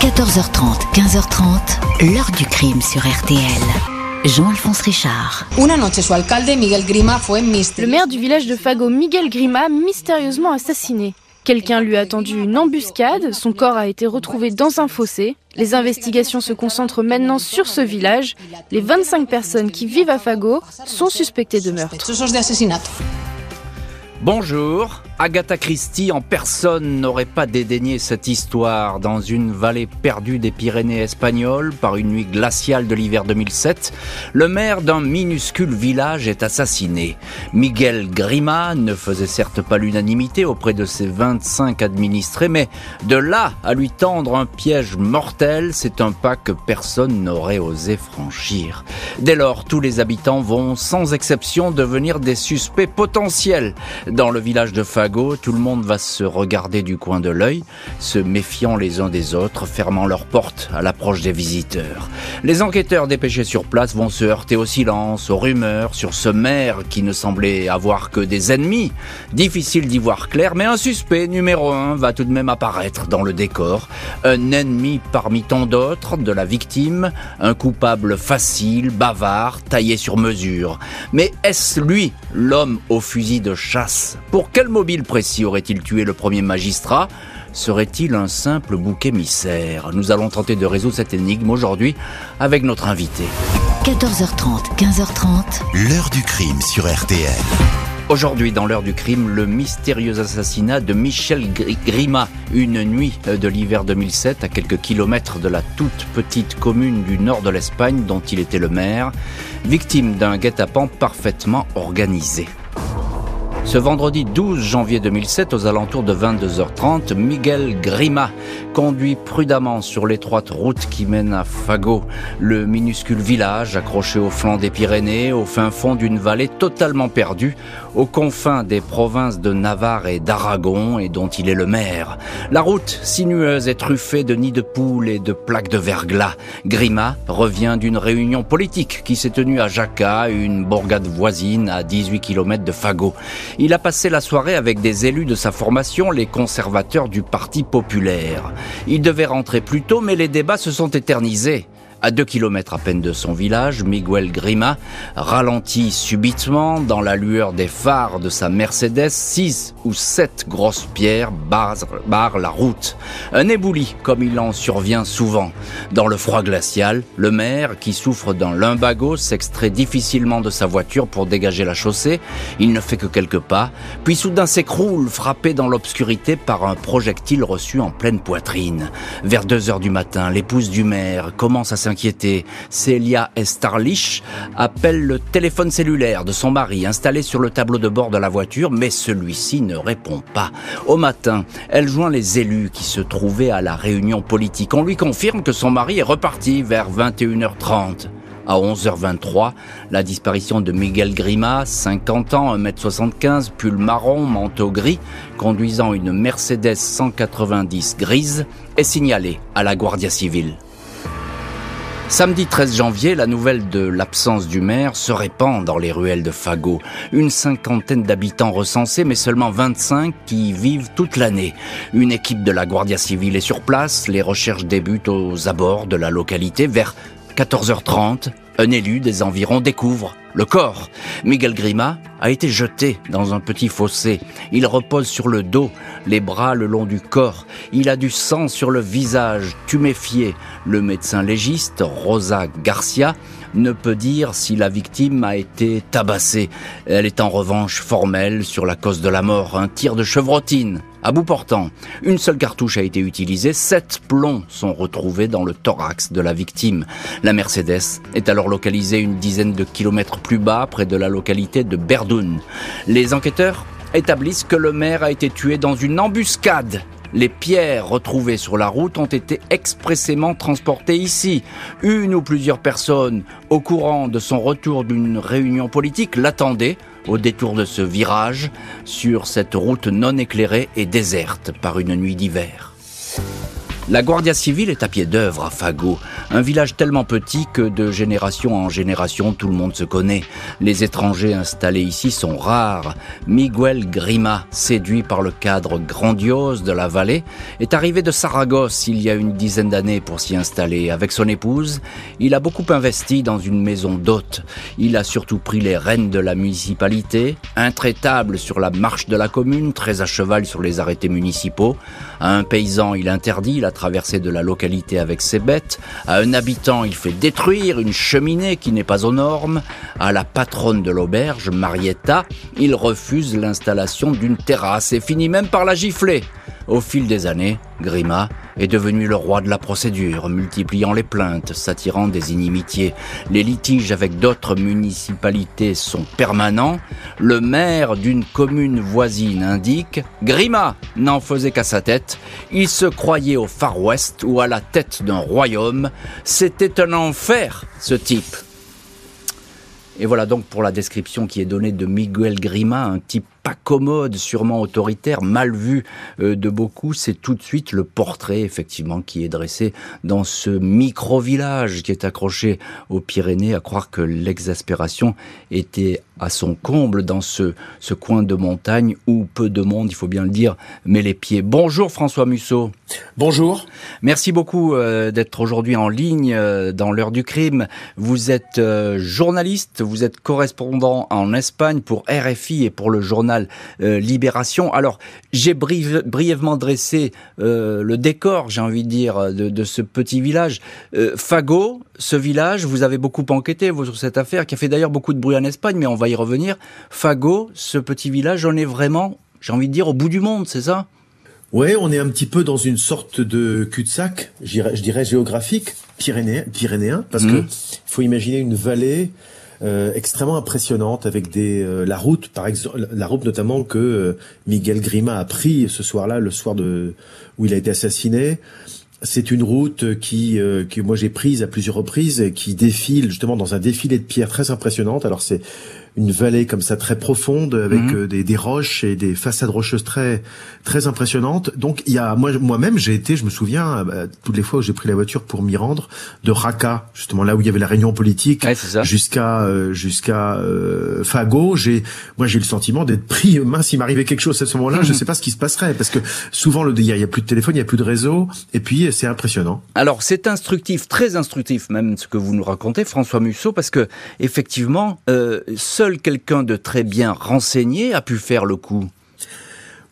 14h30, 15h30, l'heure du crime sur RTL. Jean-Alphonse Richard. Le maire du village de Fago, Miguel Grima, mystérieusement assassiné. Quelqu'un lui a tendu une embuscade, son corps a été retrouvé dans un fossé. Les investigations se concentrent maintenant sur ce village. Les 25 personnes qui vivent à Fago sont suspectées de meurtre. Bonjour. Agatha Christie en personne n'aurait pas dédaigné cette histoire. Dans une vallée perdue des Pyrénées espagnoles par une nuit glaciale de l'hiver 2007, le maire d'un minuscule village est assassiné. Miguel Grima ne faisait certes pas l'unanimité auprès de ses 25 administrés, mais de là à lui tendre un piège mortel, c'est un pas que personne n'aurait osé franchir. Dès lors, tous les habitants vont sans exception devenir des suspects potentiels. Dans le village de Fag tout le monde va se regarder du coin de l'œil, se méfiant les uns des autres, fermant leurs portes à l'approche des visiteurs. Les enquêteurs dépêchés sur place vont se heurter au silence, aux rumeurs sur ce maire qui ne semblait avoir que des ennemis. Difficile d'y voir clair, mais un suspect numéro un va tout de même apparaître dans le décor. Un ennemi parmi tant d'autres de la victime, un coupable facile, bavard, taillé sur mesure. Mais est-ce lui, l'homme au fusil de chasse? Pour quel mobile précis aurait-il tué le premier magistrat? Serait-il un simple bouc émissaire? Nous allons tenter de résoudre cette énigme aujourd'hui avec notre invité. 14h30, 15h30. L'heure du crime sur RTL. Aujourd'hui, dans l'heure du crime, le mystérieux assassinat de Michel Grima, une nuit de l'hiver 2007, à quelques kilomètres de la toute petite commune du nord de l'Espagne dont il était le maire, victime d'un guet-apens parfaitement organisé. Ce vendredi 12 janvier 2007, aux alentours de 22h30, Miguel Grima conduit prudemment sur l'étroite route qui mène à Fago, le minuscule village accroché au flanc des Pyrénées, au fin fond d'une vallée totalement perdue, aux confins des provinces de Navarre et d'Aragon et dont il est le maire. La route sinueuse est truffée de nids de poules et de plaques de verglas. Grima revient d'une réunion politique qui s'est tenue à Jaca, une bourgade voisine à 18 km de Fago. Il a passé la soirée avec des élus de sa formation, les conservateurs du Parti populaire. Il devait rentrer plus tôt, mais les débats se sont éternisés. À deux kilomètres à peine de son village, Miguel Grima ralentit subitement dans la lueur des phares de sa Mercedes. Six ou sept grosses pierres barrent, la route. Un éboulis, comme il en survient souvent. Dans le froid glacial, le maire, qui souffre d'un lumbago, s'extrait difficilement de sa voiture pour dégager la chaussée. Il ne fait que quelques pas, puis soudain s'écroule, frappé dans l'obscurité par un projectile reçu en pleine poitrine. Vers deux heures du matin, l'épouse du maire commence à inquiétée. Célia Estarlich appelle le téléphone cellulaire de son mari installé sur le tableau de bord de la voiture, mais celui-ci ne répond pas. Au matin, elle joint les élus qui se trouvaient à la réunion politique. On lui confirme que son mari est reparti vers 21h30. À 11h23, la disparition de Miguel Grima, 50 ans, 1m75, pull marron, manteau gris, conduisant une Mercedes 190 grise, est signalée à la Guardia Civile. Samedi 13 janvier, la nouvelle de l'absence du maire se répand dans les ruelles de Fago. Une cinquantaine d'habitants recensés, mais seulement 25 qui vivent toute l'année. Une équipe de la Guardia Civile est sur place. Les recherches débutent aux abords de la localité vers 14h30. Un élu des environs découvre le corps. Miguel Grima a été jeté dans un petit fossé. Il repose sur le dos, les bras le long du corps. Il a du sang sur le visage, tuméfié. Le médecin légiste, Rosa Garcia, ne peut dire si la victime a été tabassée. Elle est en revanche formelle sur la cause de la mort, un tir de chevrotine. À bout portant, une seule cartouche a été utilisée, sept plombs sont retrouvés dans le thorax de la victime. La Mercedes est alors localisée une dizaine de kilomètres plus bas, près de la localité de Berdoun. Les enquêteurs établissent que le maire a été tué dans une embuscade les pierres retrouvées sur la route ont été expressément transportées ici. Une ou plusieurs personnes au courant de son retour d'une réunion politique l'attendaient au détour de ce virage sur cette route non éclairée et déserte par une nuit d'hiver. La Guardia Civile est à pied d'œuvre à Fago, un village tellement petit que de génération en génération tout le monde se connaît. Les étrangers installés ici sont rares. Miguel Grima, séduit par le cadre grandiose de la vallée, est arrivé de Saragosse il y a une dizaine d'années pour s'y installer. Avec son épouse, il a beaucoup investi dans une maison d'hôte. Il a surtout pris les rênes de la municipalité, intraitable sur la marche de la commune, très à cheval sur les arrêtés municipaux. À un paysan, il interdit la traversée de la localité avec ses bêtes. À un habitant, il fait détruire une cheminée qui n'est pas aux normes. À la patronne de l'auberge, Marietta, il refuse l'installation d'une terrasse et finit même par la gifler. Au fil des années, Grima est devenu le roi de la procédure, multipliant les plaintes, s'attirant des inimitiés. Les litiges avec d'autres municipalités sont permanents. Le maire d'une commune voisine indique Grima n'en faisait qu'à sa tête. Il se croyait au Far West ou à la tête d'un royaume. C'était un enfer, ce type. Et voilà donc pour la description qui est donnée de Miguel Grima, un type pas commode, sûrement autoritaire, mal vu euh, de beaucoup, c'est tout de suite le portrait effectivement qui est dressé dans ce micro-village qui est accroché aux Pyrénées, à croire que l'exaspération était à son comble dans ce, ce coin de montagne où peu de monde, il faut bien le dire, met les pieds. Bonjour François Musso. Bonjour. Merci beaucoup euh, d'être aujourd'hui en ligne euh, dans l'heure du crime. Vous êtes journaliste, vous êtes correspondant en Espagne pour RFI et pour le journal euh, Libération. Alors, j'ai brièvement dressé euh, le décor, j'ai envie de dire, de, ce petit village. Euh, Fago, ce village, vous avez beaucoup enquêté sur cette affaire, qui a fait d'ailleurs beaucoup de bruit en Espagne, mais on va y revenir. Fago, ce petit village, on est vraiment, j'ai envie de dire, au bout du monde, c'est ça? Ouais, on est un petit peu dans une sorte de cul-de-sac, je dirais géographique, pyrénéen, pyrénéen parce mmh. que faut imaginer une vallée euh, extrêmement impressionnante avec des euh, la route par exemple la route notamment que euh, Miguel Grima a pris ce soir-là le soir de où il a été assassiné. C'est une route qui que moi j'ai prise à plusieurs reprises qui défile justement dans un défilé de pierres très impressionnante. Alors c'est une vallée comme ça très profonde avec mhm. euh, des, des, roches et des façades rocheuses très très impressionnantes. Donc il y a moi moi-même j'ai été, je me souviens euh, bah, toutes les fois où j'ai pris la voiture pour m'y rendre de Raqqa, justement là où il y avait la réunion politique, jusqu'à euh, jusqu'à Fago. J'ai moi j'ai le sentiment d'être pris mince s'il m'arrivait quelque chose à ce moment-là, je sais pas ce qui se passerait parce que souvent le il y, a plus de téléphone, il y a plus de réseau et puis c'est impressionnant. Alors c'est instructif, très instructif même ce que vous nous racontez François Musso parce que effectivement euh, seul quelqu'un de très bien renseigné a pu faire le coup.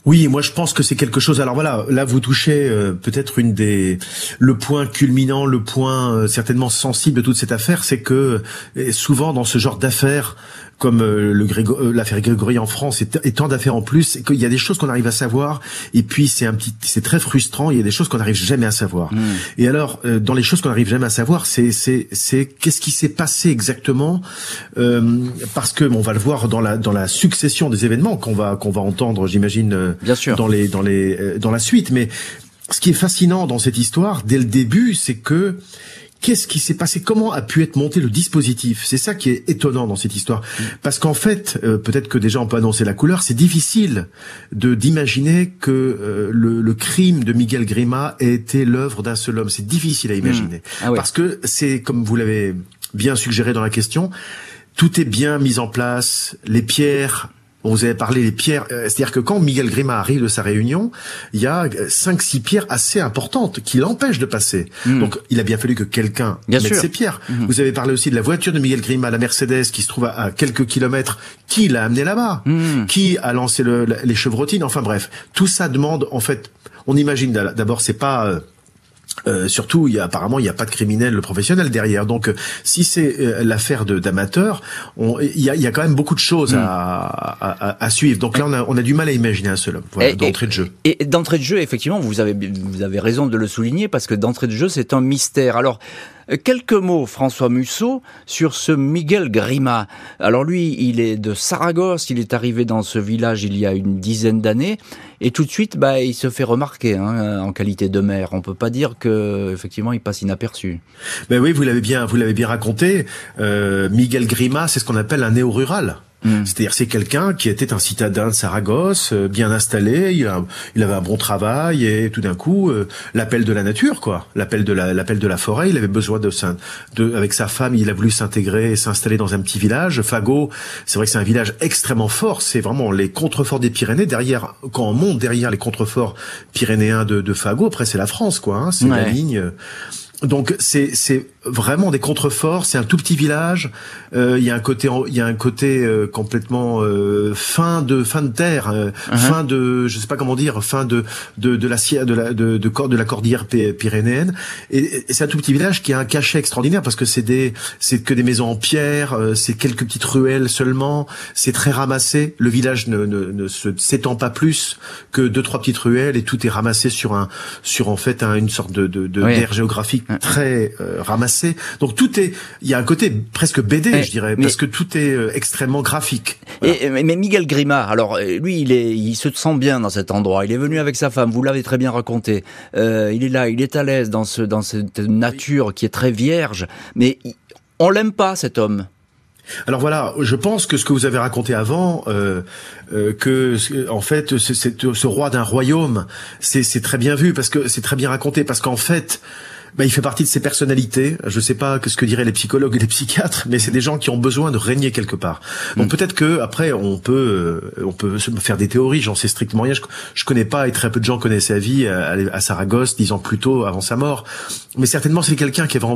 Oui, moi je pense que c'est quelque chose. Alors voilà, là vous touchez euh, peut-être une des le point culminant, le point euh, certainement sensible de toute cette affaire, c'est que euh, souvent dans ce genre d'affaires, comme euh, le euh, l'affaire Grégory en France et, tant d'affaires en plus, qu'il y a des choses qu'on arrive à savoir et puis c'est un petit, c'est très frustrant. Il y a des choses qu'on n'arrive jamais à savoir. Hmm. Et alors, euh, dans les choses qu'on n'arrive jamais à savoir, c'est c'est c'est qu'est-ce qui s'est passé exactement Parce que on va le voir dans la dans la succession des événements qu'on va qu'on va entendre, j'imagine, bien sûr, dans les dans les dans la suite. Mais ce qui est fascinant dans cette histoire, dès le début, c'est que Qu'est-ce qui s'est passé? Comment a pu être monté le dispositif? C'est ça qui est étonnant dans cette histoire, parce qu'en fait, euh, peut-être que déjà on peut annoncer la couleur. C'est difficile de d'imaginer que euh, le, le, crime de Miguel Grima ait été l'œuvre d'un seul homme. C'est difficile à hmm. imaginer, ah parce que c'est comme vous l'avez bien suggéré dans la question, tout est bien mis en place, les pierres vous avez parlé des pierres, euh, c'est-à-dire que quand Miguel Grima arrive de sa réunion, il y a euh, cinq six pierres assez importantes qui l'empêchent de passer. Hmm. Donc il a bien fallu que quelqu'un mette ces pierres. Hmm. Vous avez parlé aussi de la voiture de Miguel Grima, la Mercedes, qui se trouve à, quelques kilomètres. Qui l'a amené là-bas? Hmm. Qui a lancé le, les chevrotines? Enfin bref, tout ça demande en fait. On imagine d'abord c'est pas euh, surtout, il y a, apparemment, il n'y a pas de criminel professionnel derrière. Donc, euh, si c'est euh, l'affaire d'amateurs, il y a, y a, quand même beaucoup de choses à, à, à, suivre. Donc là, on a, on a, du mal à imaginer un seul homme voilà, d'entrée de jeu. Et, d'entrée de jeu, effectivement, vous avez, vous avez raison de le souligner parce que d'entrée de jeu, c'est un mystère. Alors, Quelques mots, François Musso, sur ce Miguel Grima. Alors lui, il est de Saragosse, il est arrivé dans ce village il y a une dizaine d'années, et tout de suite, bah, il se fait remarquer hein, en qualité de maire. On peut pas dire que effectivement, il passe inaperçu. Ben oui, vous l'avez bien, vous l'avez bien raconté. Euh, Miguel Grima, c'est ce qu'on appelle un néo-rural. Mm. C'est-à-dire c'est quelqu'un qui était un citadin de Saragosse, euh, bien installé, il, il, avait un bon travail et tout d'un coup euh, l'appel de la nature quoi, l'appel de la l'appel de la forêt, il avait besoin de, de avec sa femme, il a voulu s'intégrer et s'installer dans un petit village. Fago, c'est vrai que c'est un village extrêmement fort, c'est vraiment les contreforts des Pyrénées derrière quand on monte derrière les contreforts pyrénéens de, de Fago, après c'est la France quoi, hein, c'est la ligne donc c'est c'est vraiment des contreforts. C'est un tout petit village. Euh, il y a un côté il y a un côté euh, complètement euh, fin de fin de terre, uh-huh. fin de je sais pas comment dire, fin de de de la de la de, de, de la cordillère pyrénéenne. Et, c'est un tout petit village qui a un cachet extraordinaire parce que c'est des c'est que des maisons en pierre, c'est quelques petites ruelles seulement. C'est très ramassé. Le village ne ne, ne se s'étend pas plus que deux trois petites ruelles et tout est ramassé sur un sur en fait une sorte de de, de géographique très euh, ramassé. Donc tout est, il y a un côté presque BD, je dirais, parce que tout est euh, extrêmement graphique. Et, mais Miguel Grima, alors euh, lui, il est, il se sent bien dans cet endroit. Il est venu avec sa femme. Vous l'avez très bien raconté. Euh, il est là, il est à l'aise dans ce, dans cette nature qui est très vierge. Mais on l'aime pas cet homme. Alors voilà, je pense que ce que vous avez raconté avant, euh, euh, que en fait, c'est ce roi d'un royaume, c'est très bien vu parce que c'est très bien raconté parce qu'en fait, bah, il fait partie de ces personnalités. Je sais pas ce que diraient les psychologues et les psychiatres, mais c'est des gens qui ont besoin de régner quelque part. Donc mm. peut-être que après on peut euh, on peut faire des théories. J'en sais strictement rien. Je, je connais pas et très peu de gens connaissent sa vie à, à Saragosse dix ans plus tôt avant sa mort. Mais certainement c'est quelqu'un qui avait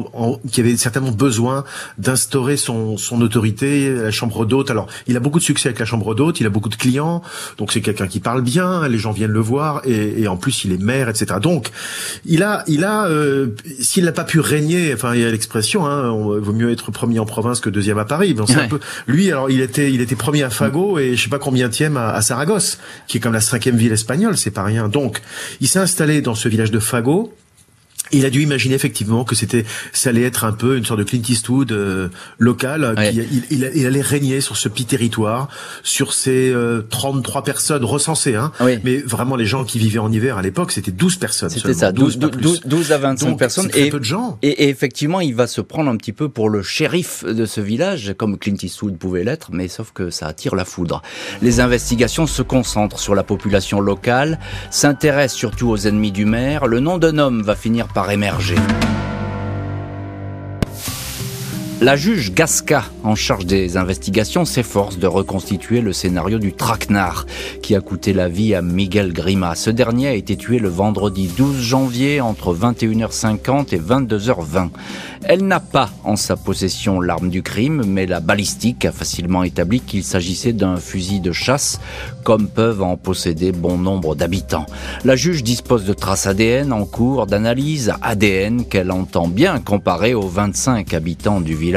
qui avait certainement besoin d'instaurer son son autorité, la chambre d'hôte. Alors il a beaucoup de succès avec la chambre d'hôte. Il a beaucoup de clients. Donc c'est quelqu'un qui parle bien. Les gens viennent le voir et, et en plus il est maire, etc. Donc il a il a euh, s'il n'a pas pu régner, enfin il y a l'expression, hein, on, vaut mieux être premier en province que deuxième à Paris. Mais un peu, lui, alors il était, il était premier à Fago et je sais pas combien à, à Saragosse, qui est comme la cinquième ville espagnole, c'est pas rien. Donc, il s'est installé dans ce village de Fago il a dû imaginer effectivement que c'était, ça allait être un peu une sorte de Clint Eastwood euh, local. il, il, allait régner sur ce petit territoire, sur ces 33 euh, personnes recensées. Hein, Mais vraiment, les gens qui vivaient en hiver à l'époque, c'était 12 personnes. C'était ça, 12, 12, à 25 personnes. et, peu de gens. Et, effectivement, il va se prendre un petit peu pour le shérif de ce village, comme Clint Eastwood pouvait l'être, mais sauf que ça attire la foudre. Les investigations se concentrent sur la population locale, s'intéressent surtout aux ennemis du maire. Le nom d'un homme va finir par émerger. La juge Gasca, en charge des investigations, s'efforce de reconstituer le scénario du traquenard qui a coûté la vie à Miguel Grima. Ce dernier a été tué le vendredi 12 janvier entre 21h50 et 22h20. Elle n'a pas en sa possession l'arme du crime, mais la balistique a facilement établi qu'il s'agissait d'un fusil de chasse, comme peuvent en posséder bon nombre d'habitants. La juge dispose de traces ADN en cours d'analyse ADN qu'elle entend bien comparer aux 25 habitants du village.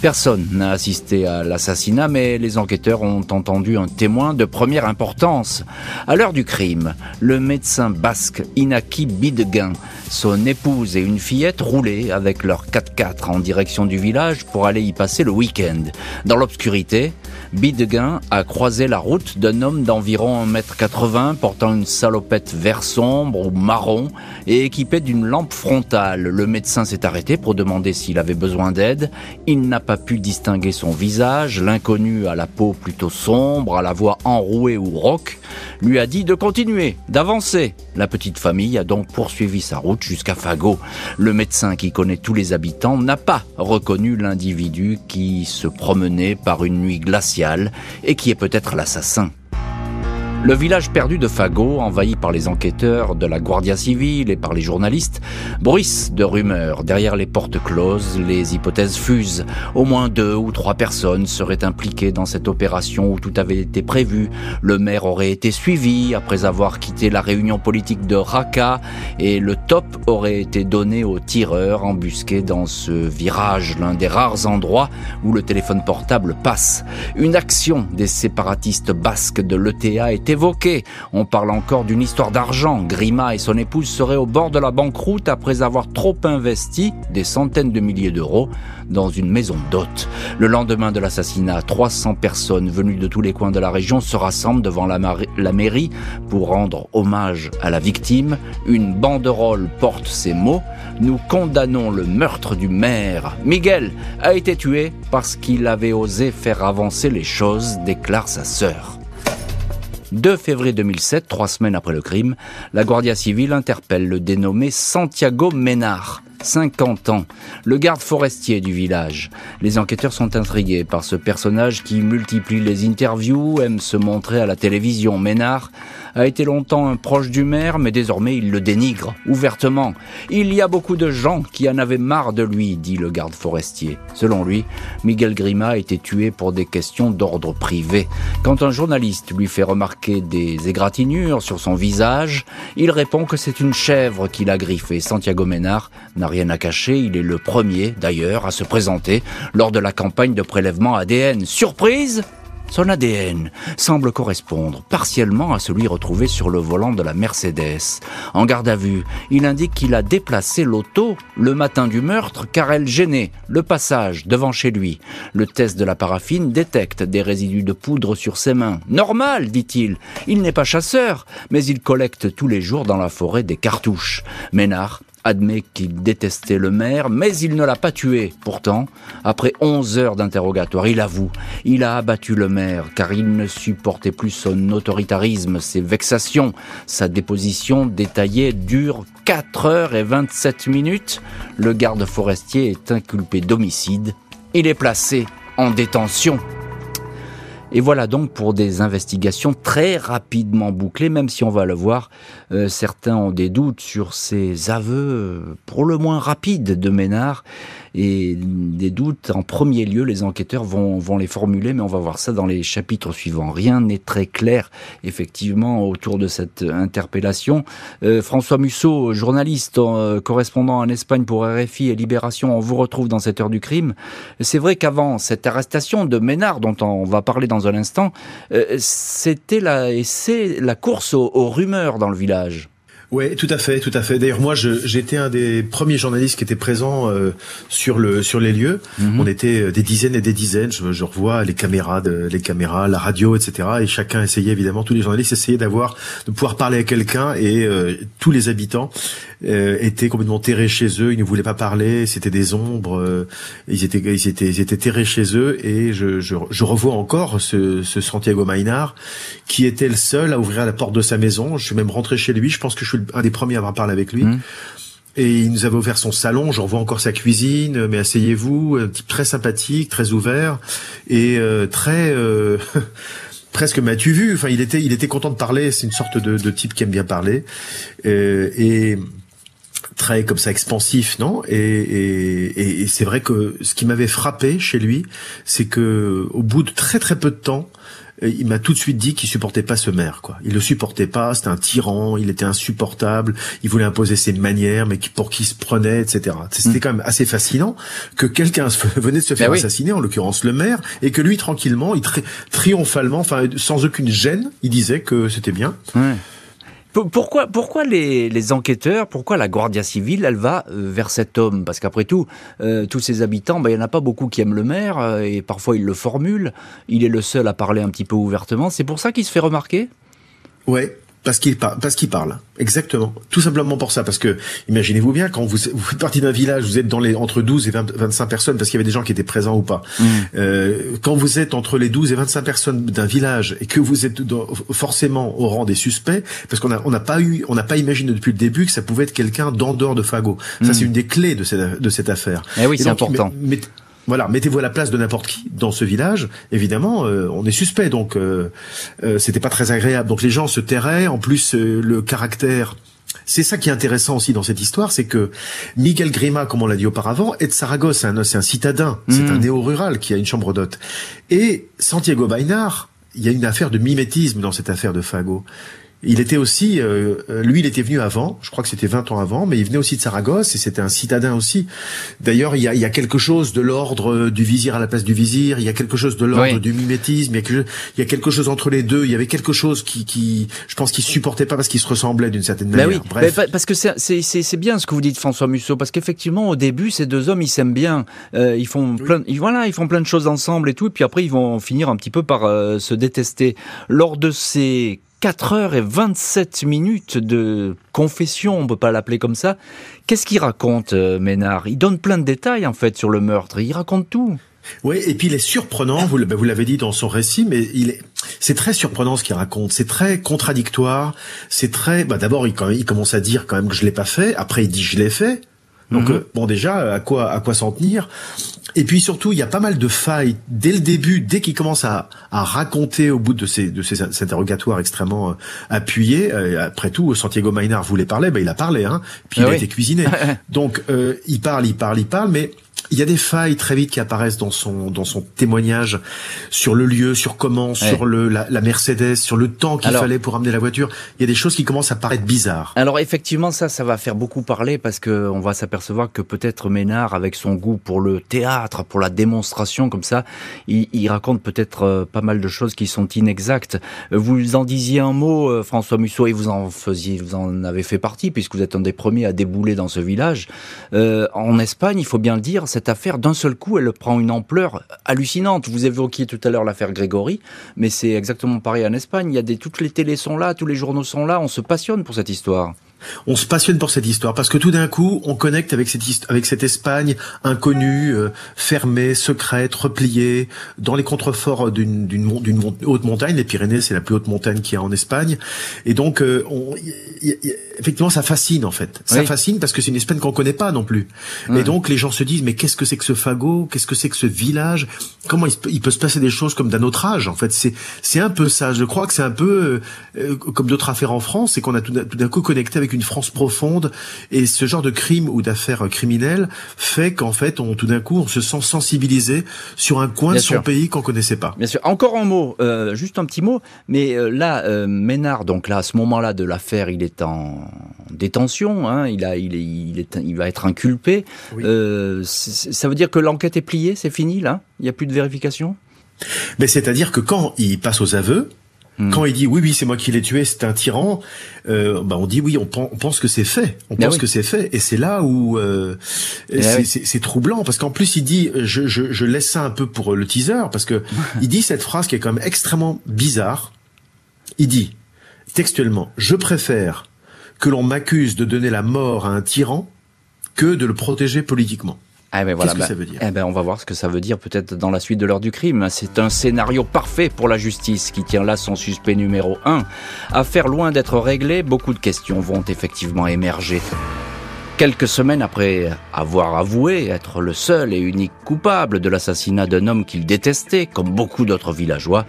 Personne n'a assisté à l'assassinat, mais les enquêteurs ont entendu un témoin de première importance. À l'heure du crime, le médecin basque Inaki Bideguin, son épouse et une fillette roulaient avec leur 4x4 en direction du village pour aller y passer le week-end. Dans l'obscurité, Bideguin a croisé la route d'un homme d'environ 1m80 portant une salopette vert sombre ou marron et équipé d'une lampe frontale. Le médecin s'est arrêté pour demander s'il avait besoin d'aide. Il n'a pas pu distinguer son visage. L'inconnu à la peau plutôt sombre, à la voix enrouée ou rauque, lui a dit de continuer, d'avancer. La petite famille a donc poursuivi sa route jusqu'à Fago. Le médecin qui connaît tous les habitants n'a pas reconnu l'individu qui se promenait par une nuit glaciale et qui est peut-être l'assassin. Le village perdu de Fago, envahi par les enquêteurs de la Guardia Civile et par les journalistes, bruisse de rumeurs. Derrière les portes closes, les hypothèses fusent. Au moins deux ou trois personnes seraient impliquées dans cette opération où tout avait été prévu. Le maire aurait été suivi après avoir quitté la réunion politique de Raqqa et le top aurait été donné aux tireurs embusqués dans ce virage, l'un des rares endroits où le téléphone portable passe. Une action des séparatistes basques de l'ETA évoqué. On parle encore d'une histoire d'argent. Grima et son épouse seraient au bord de la banqueroute après avoir trop investi des centaines de milliers d'euros dans une maison d'hôtes. Le lendemain de l'assassinat, 300 personnes venues de tous les coins de la région se rassemblent devant la, la mairie pour rendre hommage à la victime. Une banderole porte ces mots. Nous condamnons le meurtre du maire. Miguel a été tué parce qu'il avait osé faire avancer les choses, déclare sa sœur. 2 février 2007, trois semaines après le crime, la Guardia civile interpelle le dénommé Santiago Ménard. 50 ans, le garde forestier du village. Les enquêteurs sont intrigués par ce personnage qui multiplie les interviews, aime se montrer à la télévision. Ménard a été longtemps un proche du maire, mais désormais il le dénigre ouvertement. Il y a beaucoup de gens qui en avaient marre de lui, dit le garde forestier. Selon lui, Miguel Grima a été tué pour des questions d'ordre privé. Quand un journaliste lui fait remarquer des égratignures sur son visage, il répond que c'est une chèvre qui l'a griffé. Santiago Ménard n'a rien à cacher, il est le premier d'ailleurs à se présenter lors de la campagne de prélèvement ADN. Surprise son ADN semble correspondre partiellement à celui retrouvé sur le volant de la Mercedes. En garde à vue, il indique qu'il a déplacé l'auto le matin du meurtre car elle gênait le passage devant chez lui. Le test de la paraffine détecte des résidus de poudre sur ses mains. Normal, dit-il. Il, n'est pas chasseur, mais il collecte tous les jours dans la forêt des cartouches. Ménard admet qu'il détestait le maire, mais il ne l'a pas tué. Pourtant, après 11 heures d'interrogatoire, il avoue, il a abattu le maire, car il ne supportait plus son autoritarisme, ses vexations. Sa déposition détaillée dure 4 heures et 27 minutes. Le garde forestier est inculpé d'homicide. Il est placé en détention. Et voilà donc pour des investigations très rapidement bouclées, même si on va le voir, euh, certains ont des doutes sur ces aveux euh, pour le moins rapides de Ménard et des doutes. En premier lieu, les enquêteurs vont, vont les formuler, mais on va voir ça dans les chapitres suivants. Rien n'est très clair, effectivement, autour de cette interpellation. Euh, François Musso, journaliste, euh, correspondant en Espagne pour RFI et Libération, on vous retrouve dans cette heure du crime. C'est vrai qu'avant cette arrestation de Ménard, dont on va parler dans un instant, euh, c'était la, c'est la course aux rumeurs dans le village. Oui, tout à fait, tout à fait. D'ailleurs, moi, j'étais un des premiers journalistes qui était présent euh, sur le sur les lieux. Mhm. On était euh, des dizaines et des dizaines. Je, je, revois les caméras, de, les caméras, la radio, etc. Et chacun essayait évidemment, tous les journalistes essayaient d'avoir, de pouvoir parler à quelqu'un. Et euh, tous les habitants étaient complètement terrés chez eux. Ils ne voulaient pas parler. C'était des ombres. ils étaient ils étaient ils étaient terrés chez eux. Et je je, je revois encore ce, ce Santiago Maynard qui était le seul à ouvrir la porte de sa maison. Je suis même rentré chez lui. Je pense que je suis un des premiers à avoir parlé avec lui. Mmh. Et il nous avait ouvert son salon, j'en vois encore sa cuisine, mais asseyez-vous, un type très sympathique, très ouvert et euh, très euh, presque m'as-tu vu? Enfin, il était il était content de parler. C'est une sorte de, de, type qui aime bien parler euh, et très comme ça expansif, non? Et, et, et c'est vrai que ce qui m'avait frappé chez lui, c'est que au bout de très très peu de temps, il m'a tout de suite dit qu'il supportait pas ce maire, quoi. Il le supportait pas, c'était un tyran, il était insupportable, il voulait imposer ses manières, mais pour qui se prenait, etc. C'était mm. quand même assez fascinant que quelqu'un venait de se faire ben assassiner, en l'occurrence le maire, et que lui, tranquillement, il triomphalement, enfin, sans aucune gêne, il disait que c'était bien. Ouais. Pourquoi, pourquoi les, enquêteurs, pourquoi la Guardia civile, elle va euh, vers cet homme? Parce qu'après tout, euh, tous ces habitants, ben, il n'y en a pas beaucoup qui aiment le maire, euh, et parfois ils le formulent. Il est le seul à parler un petit peu ouvertement. C'est pour ça qu'il se fait remarquer? Ouais, parce qu'il parle, parce qu'il parle, exactement. Tout simplement pour ça, parce que imaginez-vous bien quand vous, vous faites partie d'un village, vous êtes dans les entre 12 et 25 personnes, parce qu'il y avait des gens qui étaient présents ou pas. Mm. Euh, quand vous êtes entre les 12 et 25 personnes d'un village et que vous êtes forcément au rang des suspects, parce qu'on a on n'a pas eu, on n'a pas imaginé depuis le début que ça pouvait être quelqu'un d'en dehors de Fago. Ça mm. c'est une des clés de cette de cette affaire. Eh oui, c'est important. Voilà, mettez-vous à la place de n'importe qui dans ce village. Évidemment, euh, on est suspect, donc euh, euh, c'était pas très agréable. Donc les gens se tairaient. En plus, le caractère c'est ça qui est intéressant aussi dans cette histoire, c'est que Miguel Grima, comme on l'a dit auparavant, est de Saragosse, c'est un, un, citadin, c'est mm. un néo-rural qui a une chambre d'hôte. Et Santiago Bainar, il y a une affaire de mimétisme dans cette affaire de Fago il était aussi, euh, euh, lui, il était venu avant. Je crois que c'était 20 ans avant, mais il venait aussi de Saragosse et c'était un citadin aussi. D'ailleurs, il y a, il y a quelque chose de l'ordre du vizir à la place du vizir. Il y a quelque chose de l'ordre du mimétisme. Il y, a quelque, il y a quelque chose entre les deux. Il y avait quelque chose qui, qui je pense, qu'il supportait pas parce qu'ils se ressemblaient d'une certaine ben manière. oui, Bref. parce que c'est bien ce que vous dites, François Musso, parce qu'effectivement, au début, ces deux hommes, ils s'aiment bien. Euh, ils font plein, voilà, ils font plein de choses ensemble et tout, et puis après, ils vont finir un petit peu par euh, se détester. Lors de ces 4 heures et 27 minutes de confession, on peut pas l'appeler comme ça. Qu'est-ce qu'il raconte, euh, Ménard? Il donne plein de détails, en fait, sur le meurtre. Il raconte tout. Oui, et puis il est surprenant, vous, vous l'avez dit dans son récit, mais il est, c'est très surprenant ce qu'il raconte. C'est très contradictoire. C'est très, bah d'abord il, il commence à dire quand même que je l'ai pas fait. Après il dit je l'ai fait. Donc mhm. euh, bon déjà à quoi à quoi s'en tenir? Et puis surtout, il y a pas mal de failles dès le début, dès qu'il commence à, à, raconter au bout de ces, de ces interrogatoires extrêmement euh, appuyés. Euh, après tout, Santiago Maynard voulait parler, ben il a parlé, hein. Puis ah il a été cuisiné. Donc euh, il parle, il parle, il parle, mais il y a des failles très vite qui apparaissent dans son dans son témoignage sur le lieu, sur comment, sur le la, la, Mercedes, sur le temps qu'il fallait pour amener la voiture. Il y a des choses qui commencent à paraître bizarres. Alors effectivement, ça, ça va faire beaucoup parler parce que on va s'apercevoir que peut-être Ménard, avec son goût pour le théâtre, pour la démonstration comme ça, il, il raconte peut-être euh, pas mal de choses qui sont inexactes. Vous en disiez un mot, euh, François Musso, et vous en faisiez, vous en avez fait partie puisque vous êtes un des premiers à débouler dans ce village. Euh, en Espagne, il faut bien le dire cette affaire, d'un seul coup, elle prend une ampleur hallucinante. Vous évoquiez tout à l'heure l'affaire Grégory, mais c'est exactement pareil en Espagne. Il y a des, toutes les télés sont là, tous les journaux sont là, on se passionne pour cette histoire on se passionne pour cette histoire parce que tout d'un coup, on connecte avec cette avec cette Espagne inconnue, euh, fermée, secrète, repliée, dans les contreforts d'une d'une haute montagne. Les Pyrénées, c'est la plus haute montagne qu'il y a en Espagne, et donc euh, on, effectivement, ça fascine en fait. Ça fascine parce que c'est une Espagne qu'on connaît pas non plus. Et donc les gens se disent mais qu'est-ce que c'est que ce fagot? Qu'est-ce que c'est que ce village? Comment il, peut se passer des choses comme d'un autre âge En fait, c'est c'est un peu ça. Je crois que c'est un peu euh, comme d'autres affaires en France, c'est qu'on a tout d'un coup connecté avec une France profonde. Et ce genre de crime ou d'affaires criminelles fait qu'en fait, on tout d'un coup, on se sent sensibilisé sur un coin de son pays qu'on connaissait pas. Bien sûr. Encore un mot, euh, juste un petit mot. Mais euh, là, euh, Ménard, donc là, à ce moment-là de l'affaire, il est en détention. Hein, il a, il est, il est, il va être inculpé. ça veut dire que l'enquête est pliée, c'est fini là? Il n'y a plus de vérification? Mais c'est-à-dire que quand il passe aux aveux, Hmm. Quand il dit oui oui c'est moi qui l'ai tué, c'est un tyran, euh, bah on dit oui on, pense que c'est fait, on ben pense que c'est fait et c'est là où euh, ben c'est troublant parce qu'en plus il dit je, je, je laisse ça un peu pour le teaser parce que il dit cette phrase qui est quand même extrêmement bizarre. Il dit textuellement je préfère que l'on m'accuse de donner la mort à un tyran que de le protéger politiquement. Ah ben voilà, Qu'est-ce que ça veut dire eh ben on va voir ce que ça veut dire peut-être dans la suite de l'heure du crime. C'est un scénario parfait pour la justice qui tient là son suspect numéro 1. Affaire loin d'être réglée, beaucoup de questions vont effectivement émerger. Quelques semaines après avoir avoué être le seul et unique coupable de l'assassinat d'un homme qu'il détestait, comme beaucoup d'autres villageois,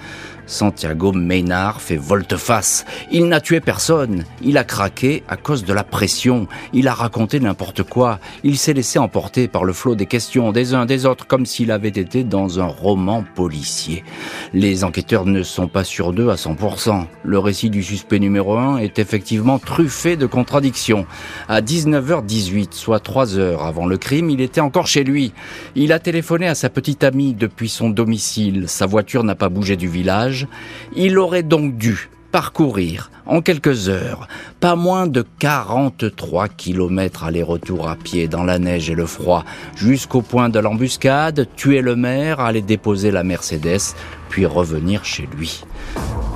Santiago Maynard fait volte-face. Il n'a tué personne. Il a craqué à cause de la pression. Il a raconté n'importe quoi. Il s'est laissé emporter par le flot des questions des uns des autres comme s'il avait été dans un roman policier. Les enquêteurs ne sont pas sûrs d'eux à 100%. Le récit du suspect numéro 1 est effectivement truffé de contradictions. À 19h18, soit 3 heures avant le crime, il était encore chez lui. Il a téléphoné à sa petite amie depuis son domicile. Sa voiture n'a pas bougé du village il aurait donc dû parcourir en quelques heures pas moins de 43 kilomètres aller-retour à pied dans la neige et le froid jusqu'au point de l'embuscade, tuer le maire, aller déposer la Mercedes, puis revenir chez lui.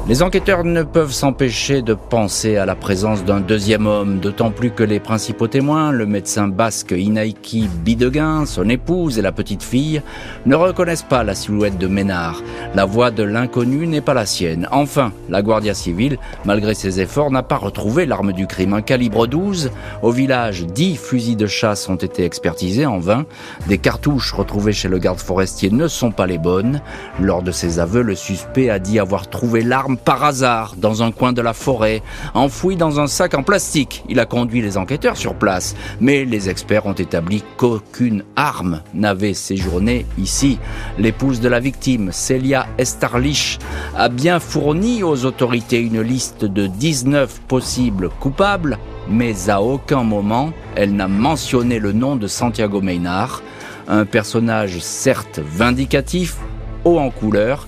Les enquêteurs ne peuvent s'empêcher de penser à la présence d'un deuxième homme, d'autant plus que les principaux témoins, le médecin basque Inaiki Bideguin, son épouse et la petite fille, ne reconnaissent pas la silhouette de Ménard. La voix de l'inconnu n'est pas la sienne. Enfin, la Guardia civile, malgré ses efforts, n'a pas retrouvé l'arme du crime. Un calibre 12. Au village, 10 fusils de chasse ont été expertisés en vain. Des cartouches retrouvées chez le garde forestier ne sont pas les bonnes. Lors de ses aveux, le suspect a dit avoir trouvé l'arme par hasard dans un coin de la forêt, enfouie dans un sac en plastique. Il a conduit les enquêteurs sur place, mais les experts ont établi qu'aucune arme n'avait séjourné ici. L'épouse de la victime, Celia Estarlich, a bien fourni aux autorités une liste de 19 possibles coupables, mais à aucun moment elle n'a mentionné le nom de Santiago Maynard, un personnage certes vindicatif, haut en couleur,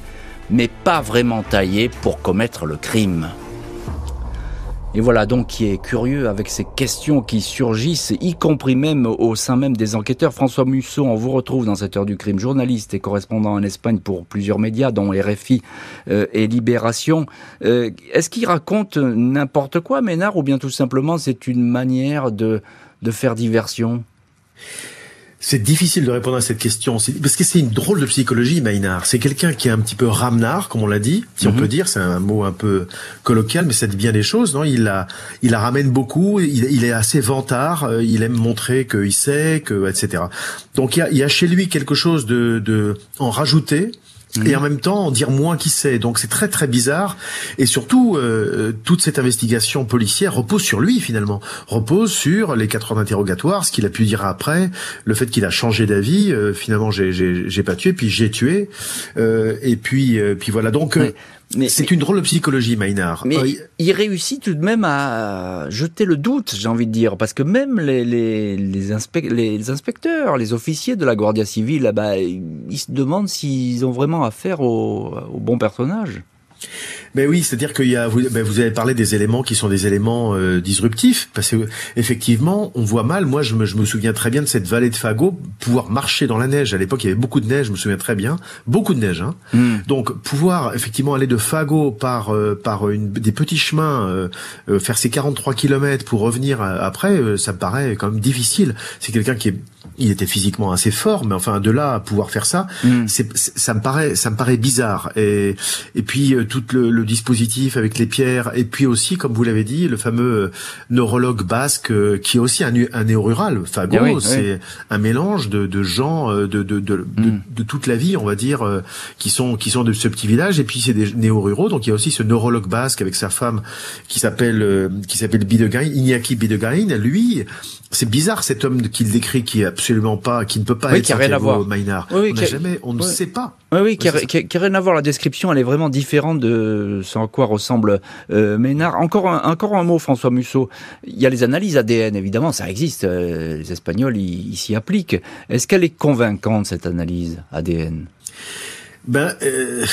mais pas vraiment taillé pour commettre le crime. Et voilà donc qui est curieux avec ces questions qui surgissent, y compris même au sein même des enquêteurs. François Musso, on vous retrouve dans cette heure du crime, journaliste et correspondant en Espagne pour plusieurs médias, dont RFI euh, et Libération. Euh, est-ce qu'il raconte n'importe quoi, Ménard, ou bien tout simplement c'est une manière de, de faire diversion? C'est difficile de répondre à cette question, parce que c'est une drôle de psychologie, Maynard. C'est quelqu'un qui est un petit peu ramnard, comme on l'a dit, si on mhm. peut dire. C'est un mot un peu colloquial, mais ça dit bien les choses, non? Il la, il la ramène beaucoup. Il, est assez vantard. Euh, il aime montrer qu'il sait, que etc. Donc il y a, il y a chez lui quelque chose de, de en rajouter et en même temps en dire moins qui sait. Donc c'est très très bizarre. Et surtout, euh, toute cette investigation policière repose sur lui finalement, repose sur les quatre heures d'interrogatoire, ce qu'il a pu dire après, le fait qu'il a changé d'avis. Euh, finalement, j'ai pas tué, puis j'ai tué. Euh, et puis puis voilà. Donc c'est une drôle de psychologie, Maynard. Mais il réussit tout de même à jeter le doute, j'ai envie de dire, parce que même les, les, les, inspecteurs, les officiers de la Guardia Civile, là-bas, ils se demandent s'ils ont vraiment affaire au, au bon personnage. Mais oui, c'est-à-dire qu'il y a, vous, ben, vous, avez parlé des éléments qui sont des éléments euh, disruptifs, parce que effectivement, on voit mal. Moi, je me, je me souviens très bien de cette vallée de Fagot, pouvoir marcher dans la neige. À l'époque, il y avait beaucoup de neige, je me souviens très bien, beaucoup de neige. Hein. Hmm. Donc, pouvoir effectivement aller de Fagot par euh, par une, des petits chemins, euh, faire ces 43 kilomètres pour revenir après, ça me paraît quand même difficile. C'est quelqu'un qui est il était physiquement assez fort, mais enfin de là à pouvoir faire ça, mm. c'est, ça me paraît, ça me paraît bizarre. Et et puis euh, tout le, le, dispositif avec les pierres, et puis aussi, comme vous l'avez dit, le fameux euh, neurologue basque euh, qui est aussi un, un néo-rural. Fago, ah c'est un mélange de, de gens de de, de, de, mm. de, toute la vie, on va dire, qui sont qui sont de ce petit village. Et puis c'est des néo-ruraux, donc il y a aussi ce neurologue basque avec sa femme qui s'appelle qui s'appelle Bidegain, Iñaki Bidegain. Lui, c'est bizarre cet homme qu'il décrit qui est absolument pas, qui ne peut pas oui, être qui a rien à voir. Maynard. on jamais, on ne sait pas. Oui, oui, qui, a, rien à voir. La description, elle est vraiment différente de ce à quoi ressemble euh, Maynard. Encore un, encore un mot, François Musso. Il y a les analyses ADN, évidemment, ça existe. Euh, les Espagnols, ils s'y appliquent. Est-ce qu'elle est convaincante cette analyse ADN ben, euh,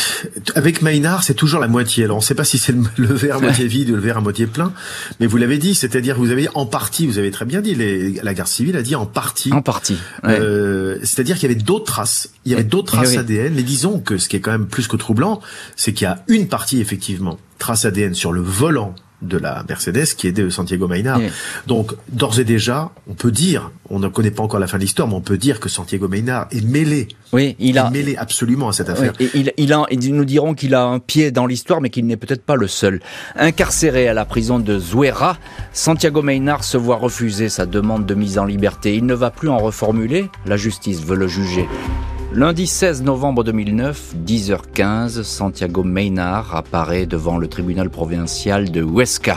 avec Maynard, c'est toujours la moitié. Alors, on ne sait pas si c'est le, verre à moitié vide ou le verre à moitié plein, mais vous l'avez dit, c'est-à-dire vous avez en partie, vous avez très bien dit, les, la garde civile a dit en partie. En partie. Euh, c'est-à-dire qu'il y avait d'autres traces. Il y avait d'autres traces ADN, mais disons que ce qui est quand même plus que troublant, c'est qu'il y a une partie effectivement trace ADN sur le volant de la Mercedes qui est de Santiago Maynard. Donc d'ores et déjà, on peut dire, on ne connaît pas encore la fin de l'histoire, mais on peut dire que Santiago Maynard est mêlé. Oui, il a mêlé absolument à cette affaire. et il, il a, ils nous diront qu'il a un pied dans l'histoire, mais qu'il n'est peut-être pas le seul. Incarcéré à la prison de Zuera, Santiago Maynard se voit refuser sa demande de mise en liberté. Il ne va plus en reformuler. La justice veut le juger. Lundi 16 novembre 2009, 10h15, Santiago Maynard apparaît devant le tribunal provincial de Huesca.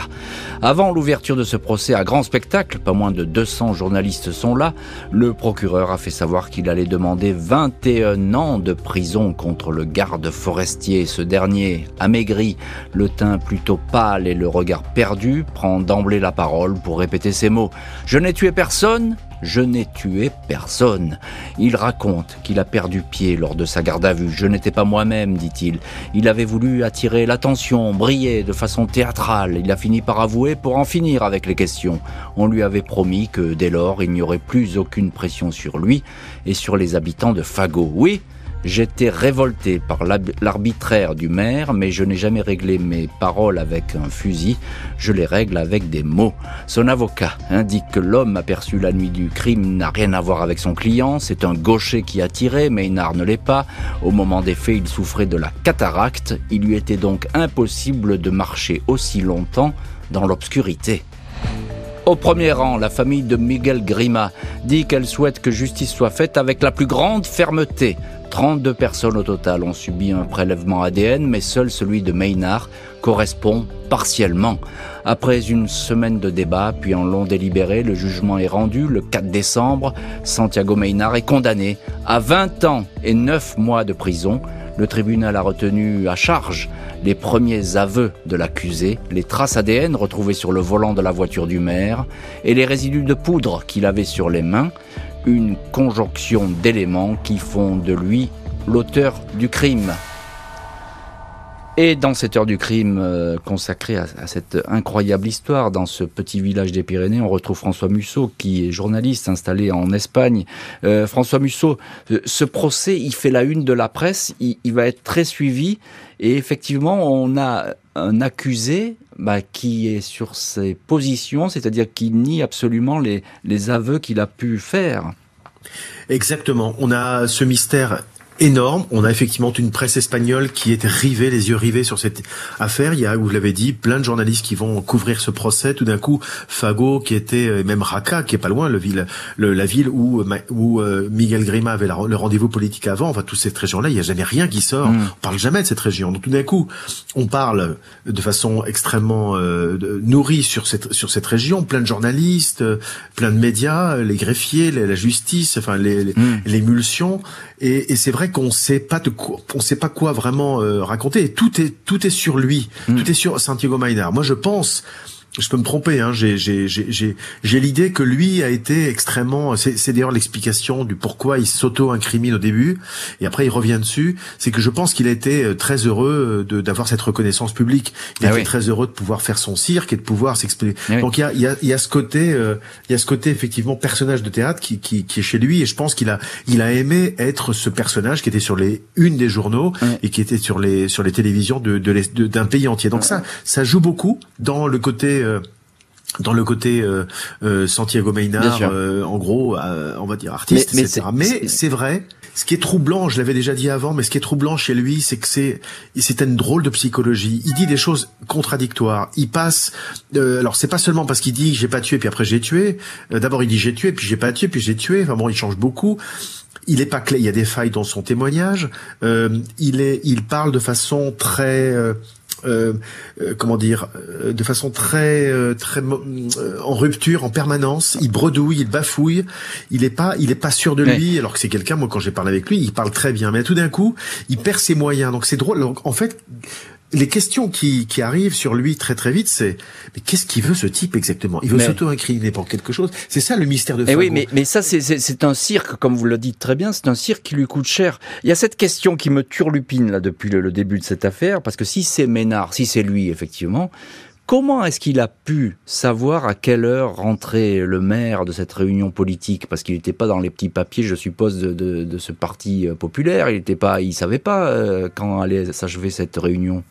Avant l'ouverture de ce procès à grand spectacle, pas moins de 200 journalistes sont là, le procureur a fait savoir qu'il allait demander 21 ans de prison contre le garde forestier. Ce dernier, amaigri, le teint plutôt pâle et le regard perdu, prend d'emblée la parole pour répéter ces mots. Je n'ai tué personne, je n'ai tué personne. Il raconte qu'il a perdu pied lors de sa garde à vue. Je n'étais pas moi-même, dit-il. Il avait voulu attirer l'attention, briller de façon théâtrale. Il a fini par avouer pour en finir avec les questions. On lui avait promis que dès lors, il n'y aurait plus aucune pression sur lui et sur les habitants de Fago. Oui, J'étais révolté par l'arbitraire du maire, mais je n'ai jamais réglé mes paroles avec un fusil, je les règle avec des mots. Son avocat indique que l'homme aperçu la nuit du crime n'a rien à voir avec son client, c'est un gaucher qui a tiré, mais Maynard ne l'est pas. Au moment des faits, il souffrait de la cataracte, il lui était donc impossible de marcher aussi longtemps dans l'obscurité. Au premier rang, la famille de Miguel Grima dit qu'elle souhaite que justice soit faite avec la plus grande fermeté. 32 personnes au total ont subi un prélèvement ADN, mais seul celui de Maynard correspond partiellement. Après une semaine de débat, puis en long délibéré, le jugement est rendu le 4 décembre. Santiago Maynard est condamné à 20 ans et 9 mois de prison. Le tribunal a retenu à charge les premiers aveux de l'accusé, les traces ADN retrouvées sur le volant de la voiture du maire et les résidus de poudre qu'il avait sur les mains, une conjonction d'éléments qui font de lui l'auteur du crime. Et dans cette heure du crime euh, consacrée à, cette incroyable histoire, dans ce petit village des Pyrénées, on retrouve François Musso, qui est journaliste installé en Espagne. Euh, François Musso, euh, ce procès, il fait la une de la presse, il, va être très suivi, et effectivement, on a un accusé bah, qui est sur ses positions, c'est-à-dire qui nie absolument les, les aveux qu'il a pu faire. Exactement. On a ce mystère énorme. On a effectivement une presse espagnole qui est rivée, les yeux rivés sur cette affaire. Il y a, vous l'avez dit, plein de journalistes qui vont couvrir ce procès. Tout d'un coup, Fago, qui était, même Raca, qui est pas loin, le ville, le, la ville où, où euh, Miguel Grima avait le rendez-vous politique avant, enfin, toute cette région-là, il n'y a jamais rien qui sort. Mm. On parle jamais de cette région. Donc tout d'un coup, on parle de façon extrêmement euh, nourrie sur cette, sur cette région. Plein de journalistes, plein de médias, les greffiers, la justice, enfin, les, les, les émulsions. Et, et c'est vrai qu'on sait pas de quoi, on sait pas quoi vraiment euh, raconter. tout est tout est sur lui, hmm. tout est sur Santiago Maynard. Moi, je pense je peux me tromper, hein, j'ai l'idée que lui a été extrêmement. C'est d'ailleurs l'explication du pourquoi il s'auto-incrimine au début et après il revient dessus. C'est que je pense qu'il a été euh, très heureux euh, d'avoir cette reconnaissance publique. Il a ah été très heureux de pouvoir faire son cirque et de pouvoir s'exprimer. Ah Donc il y a, y, a, y a ce côté, euh, il y a ce côté effectivement personnage de théâtre qui, qui, qui est chez lui et je pense qu'il a, il a aimé être ce personnage qui était sur les une des journaux et qui était sur les sur les télévisions de d'un de, pays entier. Donc ça, ça joue beaucoup dans le côté dans le côté euh, euh, Santiago Maynard, en gros, on va dire artiste, mais, etc. Mais c'est vrai. Ce qui est troublant, je l'avais déjà dit avant, mais ce qui est troublant chez lui, c'est que c'est c'est une drôle de psychologie. Il dit des choses contradictoires. Il passe. alors c'est pas seulement parce qu'il dit j'ai pas tué puis après j'ai tué. D'abord il dit j'ai tué puis j'ai pas tué puis j'ai tué. Enfin bon, il change beaucoup il est pas clair. Il y a des failles dans son témoignage. Euh, il est, il parle de façon très euh, euh, comment dire, euh, de façon très très en rupture en permanence. Il bredouille, il bafouille. Il est pas, il est pas sûr de lui. Alors que c'est quelqu'un, moi quand j'ai parlé avec lui, il parle très bien. Mais tout d'un coup, il perd ses moyens. Donc c'est drôle. Donc, en fait, les questions qui, qui arrivent sur lui très très vite, c'est mais qu'est-ce qu'il veut ce type exactement? Il veut s'auto-incriminer pour quelque chose. C'est ça le mystère de eh Fago. oui, mais, mais ça c'est un cirque, comme vous le dites très bien, c'est un cirque qui lui coûte cher. Il y a cette question qui me turlupine là depuis le, début de cette affaire, parce que si c'est Ménard, si c'est lui effectivement, Comment est-ce qu'il a pu savoir à quelle heure rentrait le maire de cette réunion politique? Parce qu'il n'était pas dans les petits papiers, je suppose, de, de, de ce parti euh, populaire. Il n'était pas, il savait pas euh, quand allait s'achever cette réunion.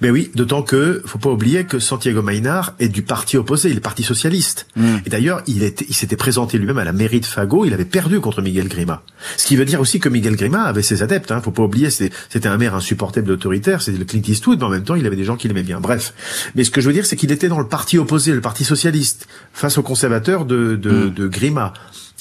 Mais oui, d'autant que faut pas oublier que Santiago Maynard est du parti opposé, il est parti socialiste. Hmm. Et d'ailleurs, il était, il s'était présenté lui-même à la mairie de Fago, il avait perdu contre Miguel Grima. Ce qui veut dire aussi que Miguel Grima avait ses adeptes. Hein, faut pas oublier, c'était un maire insupportable autoritaire, c'était le Clint Eastwood, mais en même temps, il avait des gens qui l'aimaient bien. Bref, mais ce que je veux dire, c'est qu'il était dans le parti opposé, le parti socialiste, face aux conservateurs de, de, hmm. de Grima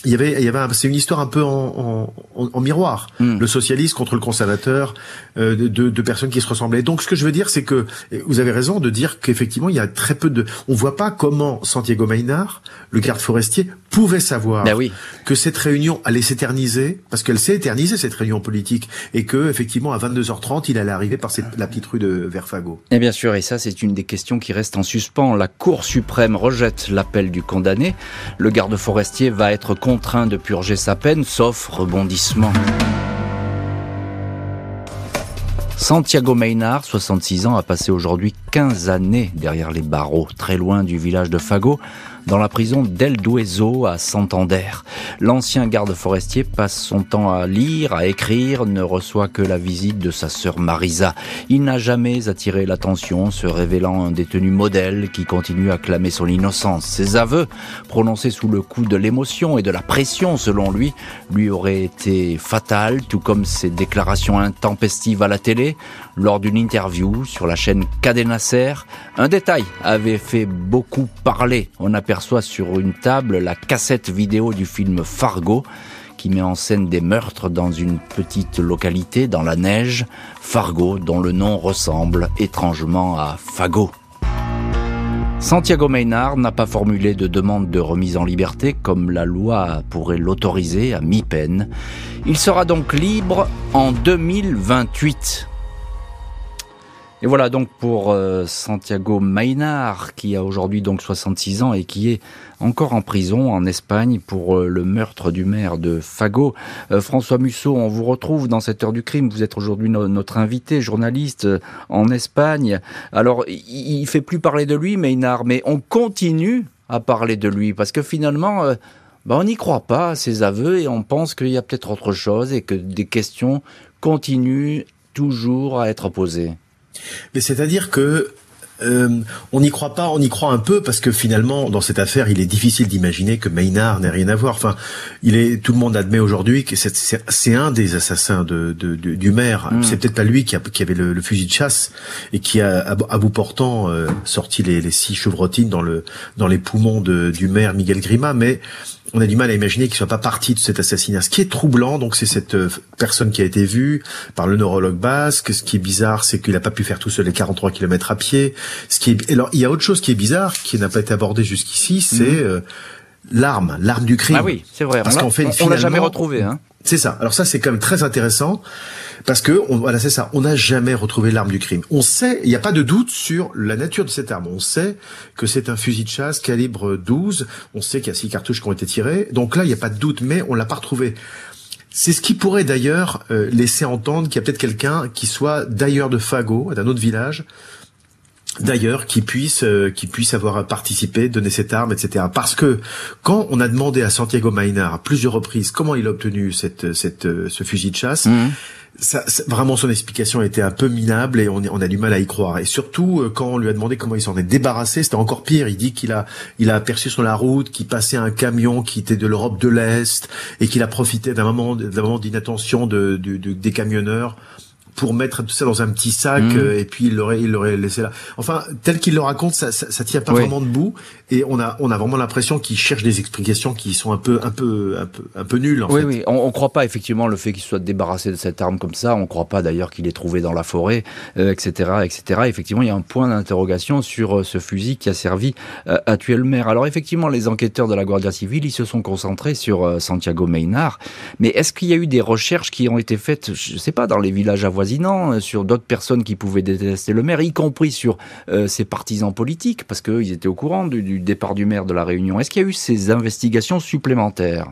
il y avait, il y avait, c'est une histoire un peu en, en, en miroir. Hmm. Le socialiste contre le conservateur, euh, de, de, personnes qui se ressemblaient. Donc, ce que je veux dire, c'est que vous avez raison de dire qu'effectivement, il y a très peu de. On voit pas comment Santiago Maynard, le garde forestier, pouvait savoir ben oui. que cette réunion allait s'éterniser, parce qu'elle s'est éternisée cette réunion politique, et que effectivement à 22h30, il allait arriver par cette, la petite rue de Verfago. Et bien sûr, et ça, c'est une des questions qui reste en suspens. La Cour suprême rejette l'appel du condamné. Le garde forestier va être contraint de purger sa peine, sauf rebondissement. Santiago Maynard, 66 ans, a passé aujourd'hui 15 années derrière les barreaux, très loin du village de Fago dans la prison d'El Dueso à Santander. L'ancien garde forestier passe son temps à lire, à écrire, ne reçoit que la visite de sa sœur Marisa. Il n'a jamais attiré l'attention, se révélant un détenu modèle qui continue à clamer son innocence. Ses aveux, prononcés sous le coup de l'émotion et de la pression selon lui, lui auraient été fatals, tout comme ses déclarations intempestives à la télé. Lors d'une interview sur la chaîne Cadena un détail avait fait beaucoup parler. On aperçoit sur une table la cassette vidéo du film Fargo qui met en scène des meurtres dans une petite localité dans la neige, Fargo, dont le nom ressemble étrangement à Fago. Santiago Maynard n'a pas formulé de demande de remise en liberté comme la loi pourrait l'autoriser à mi-peine. Il sera donc libre en 2028. Et voilà donc pour euh, Santiago Maynard, qui a aujourd'hui donc 66 ans et qui est encore en prison en Espagne pour euh, le meurtre du maire de Fago. Euh, François Musso, on vous retrouve dans cette heure du crime. Vous êtes aujourd'hui notre invité, journaliste en Espagne. Alors, il, il fait plus parler de lui, Maynard, mais on continue à parler de lui parce que finalement, ben, on n'y croit pas à ses aveux et on pense qu'il y a peut-être autre chose et que des questions continuent toujours à être posées. Mais c'est-à-dire que euh, on n'y croit pas, on y croit un peu parce que finalement, dans cette affaire, il est difficile d'imaginer que Maynard n'ait rien à voir. Enfin, il est, tout le monde admet aujourd'hui que c'est un des assassins de, du maire. Mm. C'est peut-être pas lui qui, a, qui avait le, fusil de chasse et qui a, à, bout portant, euh, sorti les, les, six chevrotines dans le dans les poumons du maire Miguel Grima, mais on a du mal à imaginer qu'il soit pas parti de cet assassinat. Ce qui est troublant, donc, c'est cette euh, personne qui a été vue par le neurologue basque. Ce qui est bizarre, c'est qu'il n'a pas pu faire tout seul les 43 km à pied. Ce qui est, alors, il y a autre chose qui est bizarre, qui n'a pas été abordé jusqu'ici, c'est mhm. euh, l'arme, l'arme du crime. Ah oui, c'est vrai. Parce qu'en fait, on, l'a jamais retrouvé. Hein. C'est ça. Alors ça, c'est quand même très intéressant parce que on, voilà, c'est ça. On n'a jamais retrouvé l'arme du crime. On sait, il n'y a pas de doute sur la nature de cette arme. On sait que c'est un fusil de chasse calibre 12. On sait qu'il y a six cartouches qui ont été tirées. Donc là, il n'y a pas de doute, mais on l'a pas retrouvé. C'est ce qui pourrait d'ailleurs euh, laisser entendre qu'il y a peut-être quelqu'un qui soit d'ailleurs de Fago, d'un autre village, d'ailleurs qui puisse euh, qui puisse avoir participé, donné cette arme, etc. Parce que quand on a demandé à Santiago Maynard à plusieurs reprises comment il a obtenu cette cette euh, ce fusil de chasse, mmh. Ça, vraiment son explication était un peu minable et on, on, a du mal à y croire. Et surtout euh, quand on lui a demandé comment il s'en est débarrassé, c'était encore pire. Il dit qu'il a il a aperçu sur la route qu'il passait un camion qui était de l'Europe de l'Est et qu'il a profité d'un moment d'un moment d'inattention de, de, des camionneurs pour mettre tout ça dans un petit sac mmh. euh, et puis il l'aurait il l'aurait laissé là. Enfin, tel qu'il le raconte, ça, ça, ça tient pas vraiment debout et on a on a vraiment l'impression qu'il cherche des explications qui sont un peu un peu un peu un peu nulles. En oui, fait. oui, on, on croit pas effectivement le fait qu'il soit débarrassé de cette arme comme ça. On croit pas d'ailleurs qu'il est trouvé dans la forêt, euh, etc., etc. Effectivement, il y a un point d'interrogation sur euh, ce fusil qui a servi euh, à tuer le maire. Alors effectivement, les enquêteurs de la Guardia civile, ils se sont concentrés sur Santiago Maynard. Mais est-ce qu'il y a eu des recherches qui ont été faites, je sais pas, dans les villages avoisinants euh, sur d'autres personnes qui pouvaient détester le maire, y compris sur euh, ses partisans politiques, parce qu'ils étaient au courant du, départ du maire de la Réunion. Est-ce qu'il y a eu ces investigations supplémentaires?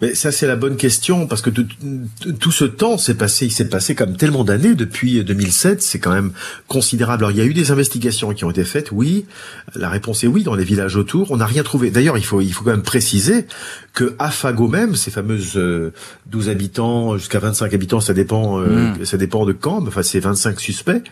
Mais ça c'est la bonne question parce que tout, ce temps s'est passé, il s'est passé comme tellement d'années depuis 2007, c'est quand même considérable. Alors il y a eu des investigations qui ont été faites, oui. La réponse est oui dans les villages autour. On n'a rien trouvé. D'ailleurs il faut il faut quand même préciser que à Fago même, ces fameuses 12 euh, habitants jusqu'à 25 habitants, ça dépend euh, hmm. ça dépend de quand, mais enfin c'est 25 suspects.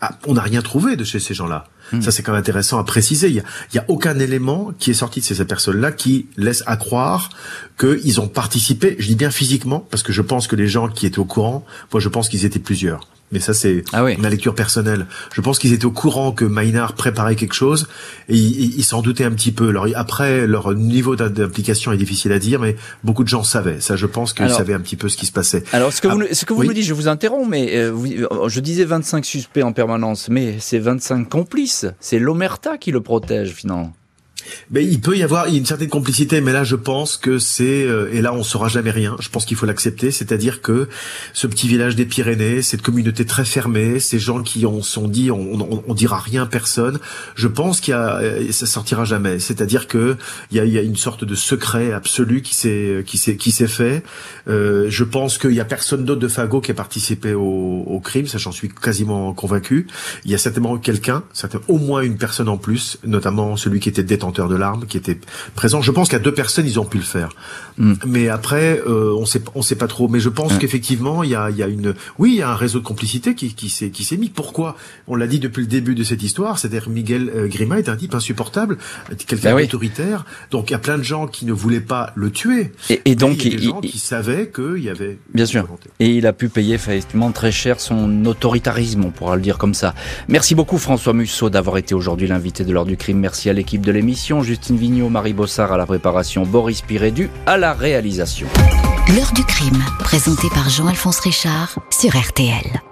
Ah, on n'a rien trouvé de chez ces gens-là. Hmm. Ça, c'est quand même intéressant à préciser. Il y a, y a aucun élément qui est sorti de ces personnes-là qui laisse à croire qu'ils ont participé. Je dis bien physiquement parce que je pense que les gens qui étaient au courant, moi, je pense qu'ils étaient plusieurs mais ça c'est ah ma lecture personnelle. Je pense qu'ils étaient au courant que Maynard préparait quelque chose et ils s'en doutaient un petit peu. Alors après, leur niveau d'implication est difficile à dire, mais beaucoup de gens savaient. Ça, je pense qu'ils savaient un petit peu ce qui se passait. Alors ce que vous, ah, ce que vous nous dites, je vous interromps, mais euh, euh, je disais 25 suspects en permanence, mais c'est 25 complices. C'est l'Omerta qui le protège finalement. Mais il peut y avoir une certaine complicité, mais là je pense que c'est euh, et là on saura jamais rien. Je pense qu'il faut l'accepter, c'est-à-dire que ce petit village des Pyrénées, cette communauté très fermée, ces gens qui ont sont dit on, on, on dira rien à personne. Je pense qu'il y a euh, ça sortira jamais. C'est-à-dire que il y a, il y a une sorte de secret absolu qui s'est qui s'est qui s'est fait. Euh, je pense qu'il y a personne d'autre de Fago qui a participé au, au crime, ça j'en suis quasiment convaincu. Il y a certainement quelqu'un, au moins une personne en plus, notamment celui qui était détenteur de l'arme qui était présent. Je pense qu'à deux personnes, ils ont pu le faire. Hmm. Mais après, euh, on sait, on sait pas trop. Mais je pense qu'effectivement, il y a, il y a une, oui, il y a un réseau de complicité qui, qui s'est, qui s'est mis. Pourquoi? On l'a dit depuis le début de cette histoire. C'est-à-dire Miguel euh, Grima est un type insupportable, quelqu'un ben autoritaire. Donc il y a plein de gens qui ne voulaient pas le tuer. Et, donc il y a des gens qui savaient qu'il y avait. Bien sûr. Et il a pu payer effectivement très cher son autoritarisme, on pourra le dire comme ça. Merci beaucoup François Musso d'avoir été aujourd'hui l'invité de l'heure du crime. Merci à l'équipe de l'émission Justine Vignot, Marie Bossard à la préparation, Boris Pirédu à la réalisation. L'heure du crime, présenté par Jean-Alphonse Richard sur RTL.